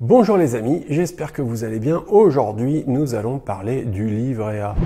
Bonjour les amis, j'espère que vous allez bien. Aujourd'hui, nous allons parler du livret A.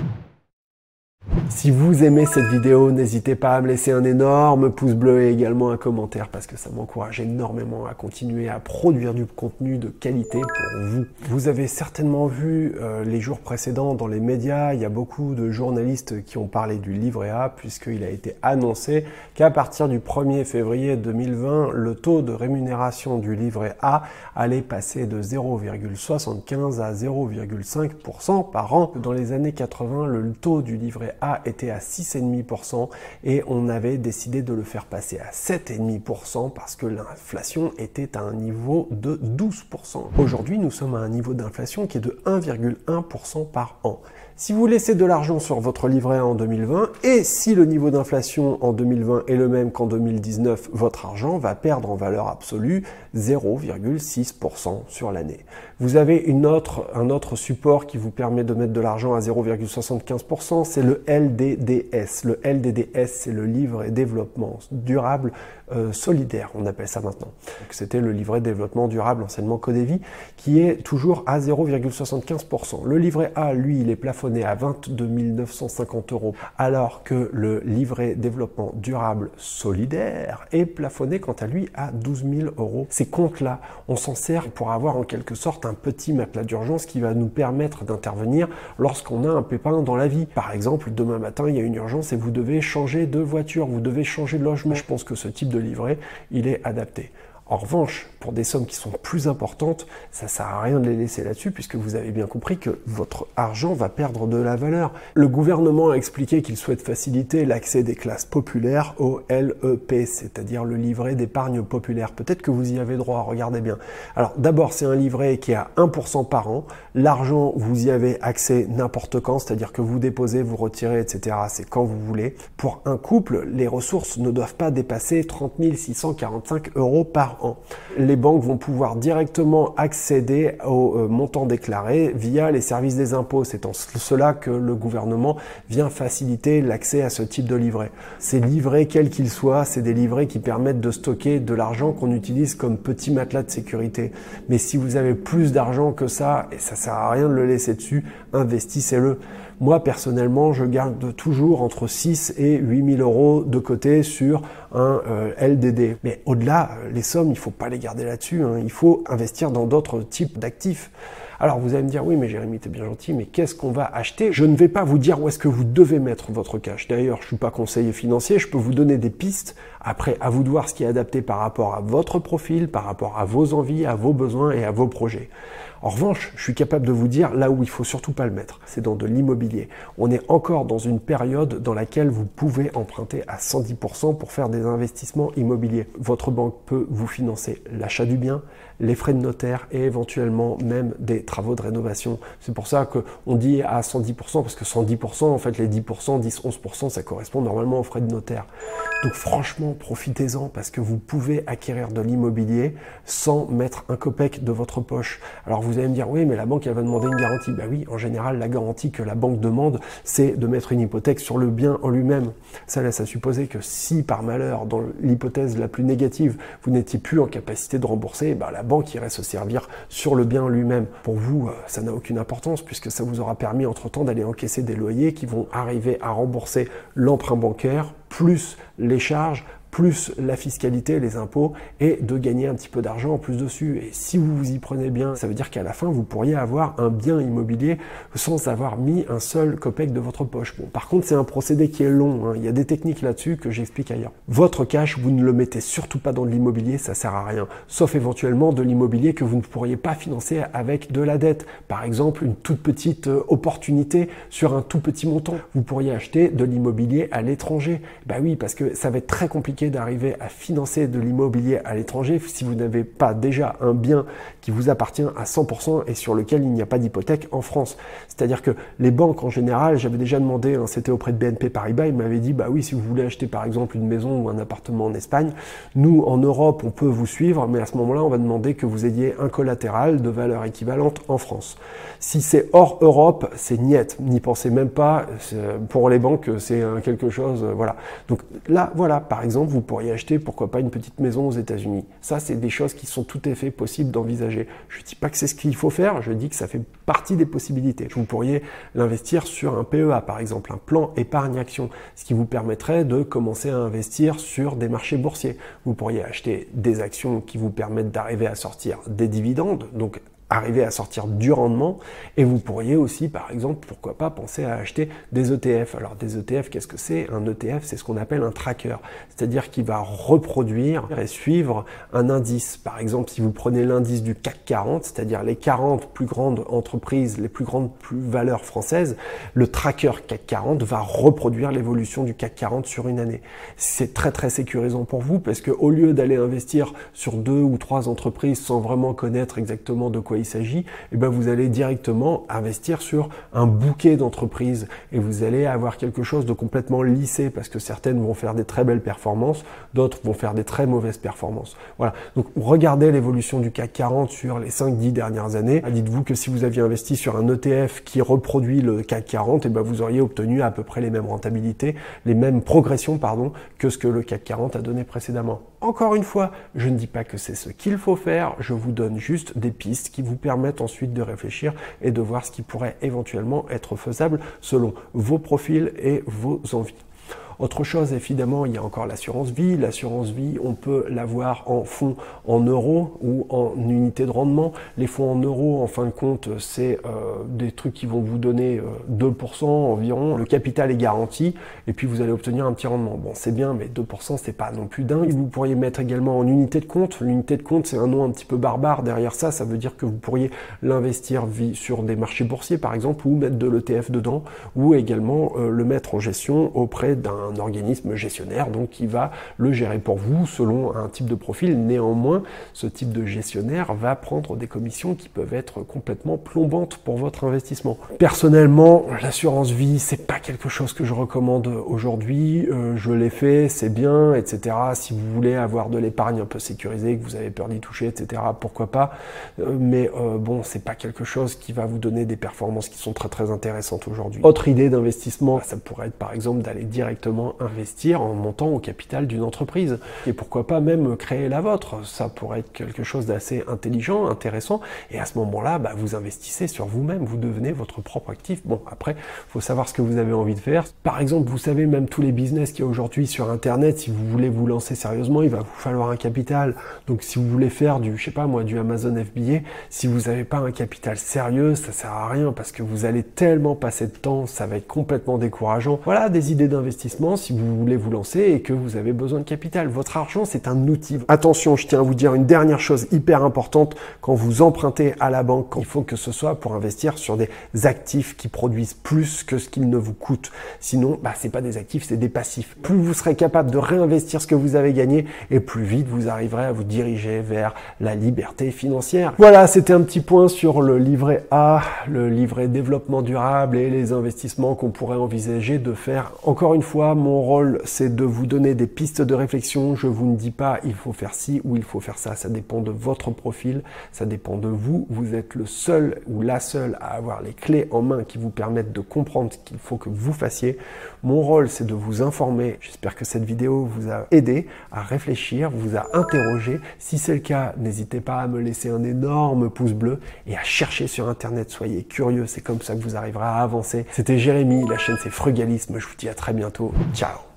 Si vous aimez cette vidéo, n'hésitez pas à me laisser un énorme pouce bleu et également un commentaire parce que ça m'encourage énormément à continuer à produire du contenu de qualité pour vous. Vous avez certainement vu euh, les jours précédents dans les médias, il y a beaucoup de journalistes qui ont parlé du livret A puisqu'il a été annoncé qu'à partir du 1er février 2020, le taux de rémunération du livret A allait passer de 0,75 à 0,5% par an. Dans les années 80, le taux du livret a était à 6,5% et on avait décidé de le faire passer à 7,5% parce que l'inflation était à un niveau de 12%. Aujourd'hui, nous sommes à un niveau d'inflation qui est de 1,1% par an. Si vous laissez de l'argent sur votre livret A en 2020 et si le niveau d'inflation en 2020 est le même qu'en 2019, votre argent va perdre en valeur absolue 0,6% sur l'année. Vous avez un autre support qui vous permet de mettre de l'argent à 0,75%, c'est le LDDS. Le LDDS, c'est le livret développement durable euh, solidaire, on appelle ça maintenant. C'était le livret développement durable, anciennement Codévi, qui est toujours à 0,75%. Le livret A, lui, il est plafonné à 22 950 euros, alors que le livret développement durable solidaire est plafonné quant à lui à 12 000 euros. Ces comptes-là, on s'en sert pour avoir en quelque sorte un petit matelas d'urgence qui va nous permettre d'intervenir lorsqu'on a un pépin dans la vie. Par exemple, demain matin, il y a une urgence et vous devez changer de voiture, vous devez changer de logement. Je pense que ce type de livret, il est adapté. En revanche, pour des sommes qui sont plus importantes, ça sert à rien de les laisser là-dessus puisque vous avez bien compris que votre argent va perdre de la valeur. Le gouvernement a expliqué qu'il souhaite faciliter l'accès des classes populaires au LEP, c'est-à-dire le livret d'épargne populaire. Peut-être que vous y avez droit, regardez bien. Alors d'abord, c'est un livret qui est à 1% par an. L'argent, vous y avez accès n'importe quand, c'est-à-dire que vous déposez, vous retirez, etc. C'est quand vous voulez. Pour un couple, les ressources ne doivent pas dépasser 30 645 euros par les banques vont pouvoir directement accéder au euh, montant déclaré via les services des impôts. C'est en cela que le gouvernement vient faciliter l'accès à ce type de livret. Ces livrets, quels qu'ils soient, c'est des livrets qui permettent de stocker de l'argent qu'on utilise comme petit matelas de sécurité. Mais si vous avez plus d'argent que ça, et ça sert à rien de le laisser dessus, investissez-le. Moi, personnellement, je garde toujours entre 6 et 8 000 euros de côté sur un euh, LDD. Mais au-delà, les sommes, il ne faut pas les garder là-dessus. Hein. Il faut investir dans d'autres types d'actifs. Alors vous allez me dire, oui, mais Jérémy, t'es bien gentil, mais qu'est-ce qu'on va acheter? Je ne vais pas vous dire où est-ce que vous devez mettre votre cash. D'ailleurs, je ne suis pas conseiller financier, je peux vous donner des pistes. Après, à vous de voir ce qui est adapté par rapport à votre profil, par rapport à vos envies, à vos besoins et à vos projets. En revanche, je suis capable de vous dire là où il faut surtout pas le mettre, c'est dans de l'immobilier. On est encore dans une période dans laquelle vous pouvez emprunter à 110% pour faire des investissements immobiliers. Votre banque peut vous financer l'achat du bien, les frais de notaire et éventuellement même des travaux de rénovation. C'est pour ça qu'on dit à 110% parce que 110%, en fait les 10%, 10, 11%, ça correspond normalement aux frais de notaire. Donc franchement, profitez-en parce que vous pouvez acquérir de l'immobilier sans mettre un copec de votre poche. Alors vous allez me dire, oui, mais la banque, elle va demander une garantie. Ben oui, en général, la garantie que la banque demande, c'est de mettre une hypothèque sur le bien en lui-même. Ça laisse à supposer que si par malheur, dans l'hypothèse la plus négative, vous n'étiez plus en capacité de rembourser, ben, la banque irait se servir sur le bien lui-même. Pour vous, euh, ça n'a aucune importance puisque ça vous aura permis entre-temps d'aller encaisser des loyers qui vont arriver à rembourser l'emprunt bancaire plus les charges, plus la fiscalité, les impôts, et de gagner un petit peu d'argent en plus dessus. Et si vous vous y prenez bien, ça veut dire qu'à la fin, vous pourriez avoir un bien immobilier sans avoir mis un seul copec de votre poche. Bon, par contre, c'est un procédé qui est long. Hein. Il y a des techniques là-dessus que j'explique ailleurs. Votre cash, vous ne le mettez surtout pas dans de l'immobilier, ça sert à rien. Sauf éventuellement de l'immobilier que vous ne pourriez pas financer avec de la dette. Par exemple, une toute petite euh, opportunité sur un tout petit montant. Vous pourriez acheter de l'immobilier à l'étranger. Bah oui, parce que ça va être très compliqué d'arriver à financer de l'immobilier à l'étranger si vous n'avez pas déjà un bien qui vous appartient à 100% et sur lequel il n'y a pas d'hypothèque en France. C'est-à-dire que les banques en général, j'avais déjà demandé, hein, c'était auprès de BNP Paribas, ils m'avaient dit, bah oui, si vous voulez acheter par exemple une maison ou un appartement en Espagne, nous en Europe, on peut vous suivre, mais à ce moment-là, on va demander que vous ayez un collatéral de valeur équivalente en France. Si c'est hors Europe, c'est niet, n'y pensez même pas. Pour les banques, c'est quelque chose, voilà. Donc là, voilà, par exemple, vous pourriez acheter, pourquoi pas, une petite maison aux États-Unis. Ça, c'est des choses qui sont tout à fait possibles d'envisager. Je ne dis pas que c'est ce qu'il faut faire, je dis que ça fait partie des possibilités. Vous pourriez l'investir sur un PEA, par exemple, un plan épargne-action, ce qui vous permettrait de commencer à investir sur des marchés boursiers. Vous pourriez acheter des actions qui vous permettent d'arriver à sortir des dividendes, donc arriver à sortir du rendement et vous pourriez aussi par exemple pourquoi pas penser à acheter des ETF. Alors des ETF qu'est-ce que c'est? Un ETF c'est ce qu'on appelle un tracker, c'est-à-dire qu'il va reproduire et suivre un indice. Par exemple si vous prenez l'indice du CAC 40, c'est-à-dire les 40 plus grandes entreprises, les plus grandes plus valeurs françaises, le tracker CAC 40 va reproduire l'évolution du CAC 40 sur une année. C'est très très sécurisant pour vous parce que au lieu d'aller investir sur deux ou trois entreprises sans vraiment connaître exactement de quoi il s'agit, eh ben vous allez directement investir sur un bouquet d'entreprises et vous allez avoir quelque chose de complètement lissé parce que certaines vont faire des très belles performances, d'autres vont faire des très mauvaises performances. Voilà. Donc regardez l'évolution du CAC 40 sur les 5-10 dernières années. Dites-vous que si vous aviez investi sur un ETF qui reproduit le CAC 40, et ben vous auriez obtenu à peu près les mêmes rentabilités, les mêmes progressions pardon, que ce que le CAC 40 a donné précédemment. Encore une fois, je ne dis pas que c'est ce qu'il faut faire, je vous donne juste des pistes qui vous permettent ensuite de réfléchir et de voir ce qui pourrait éventuellement être faisable selon vos profils et vos envies. Autre chose, évidemment, il y a encore l'assurance vie. L'assurance vie, on peut l'avoir en fonds en euros ou en unités de rendement. Les fonds en euros, en fin de compte, c'est euh, des trucs qui vont vous donner 2% euh, environ. Le capital est garanti et puis vous allez obtenir un petit rendement. Bon, c'est bien, mais 2%, c'est pas non plus dingue. Vous pourriez mettre également en unité de compte. L'unité de compte, c'est un nom un petit peu barbare. Derrière ça, ça veut dire que vous pourriez l'investir sur des marchés boursiers, par exemple, ou mettre de l'ETF dedans, ou également euh, le mettre en gestion auprès d'un organisme gestionnaire, donc qui va le gérer pour vous selon un type de profil. Néanmoins, ce type de gestionnaire va prendre des commissions qui peuvent être complètement plombantes pour votre investissement. Personnellement, l'assurance vie, c'est pas quelque chose que je recommande aujourd'hui. Euh, je l'ai fait, c'est bien, etc. Si vous voulez avoir de l'épargne un peu sécurisée, que vous avez peur d'y toucher, etc. Pourquoi pas euh, Mais euh, bon, c'est pas quelque chose qui va vous donner des performances qui sont très très intéressantes aujourd'hui. Autre idée d'investissement, ça pourrait être par exemple d'aller directement investir en montant au capital d'une entreprise. Et pourquoi pas même créer la vôtre. Ça pourrait être quelque chose d'assez intelligent, intéressant. Et à ce moment-là, bah, vous investissez sur vous-même, vous devenez votre propre actif. Bon, après, faut savoir ce que vous avez envie de faire. Par exemple, vous savez, même tous les business qu'il y a aujourd'hui sur Internet, si vous voulez vous lancer sérieusement, il va vous falloir un capital. Donc, si vous voulez faire du, je sais pas moi, du Amazon FBA, si vous n'avez pas un capital sérieux, ça sert à rien parce que vous allez tellement passer de temps, ça va être complètement décourageant. Voilà des idées d'investissement si vous voulez vous lancer et que vous avez besoin de capital. Votre argent, c'est un outil. Attention, je tiens à vous dire une dernière chose hyper importante. Quand vous empruntez à la banque, il faut que ce soit pour investir sur des actifs qui produisent plus que ce qu'ils ne vous coûtent. Sinon, bah, c'est pas des actifs, c'est des passifs. Plus vous serez capable de réinvestir ce que vous avez gagné et plus vite vous arriverez à vous diriger vers la liberté financière. Voilà, c'était un petit point sur le livret A, le livret développement durable et les investissements qu'on pourrait envisager de faire. Encore une fois, mon rôle, c'est de vous donner des pistes de réflexion. Je vous ne dis pas il faut faire ci ou il faut faire ça. Ça dépend de votre profil, ça dépend de vous. Vous êtes le seul ou la seule à avoir les clés en main qui vous permettent de comprendre ce qu'il faut que vous fassiez. Mon rôle, c'est de vous informer. J'espère que cette vidéo vous a aidé à réfléchir, vous a interrogé. Si c'est le cas, n'hésitez pas à me laisser un énorme pouce bleu et à chercher sur Internet. Soyez curieux, c'est comme ça que vous arriverez à avancer. C'était Jérémy, la chaîne c'est Frugalisme. Je vous dis à très bientôt. Ciao